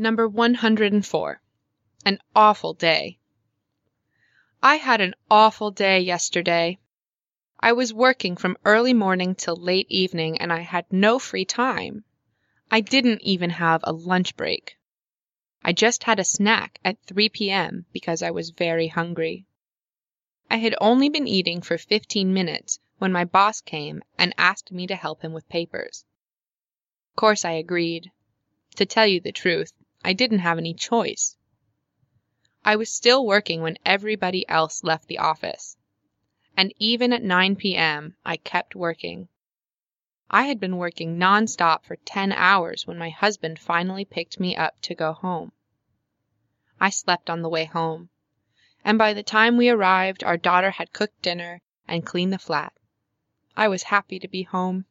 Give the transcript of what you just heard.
Number 104. An awful day. I had an awful day yesterday. I was working from early morning till late evening and I had no free time. I didn't even have a lunch break. I just had a snack at 3 p.m. because I was very hungry. I had only been eating for fifteen minutes when my boss came and asked me to help him with papers. Of course I agreed. To tell you the truth, I didn't have any choice. I was still working when everybody else left the office, and even at 9 p.m. I kept working. I had been working non-stop for 10 hours when my husband finally picked me up to go home. I slept on the way home, and by the time we arrived our daughter had cooked dinner and cleaned the flat. I was happy to be home.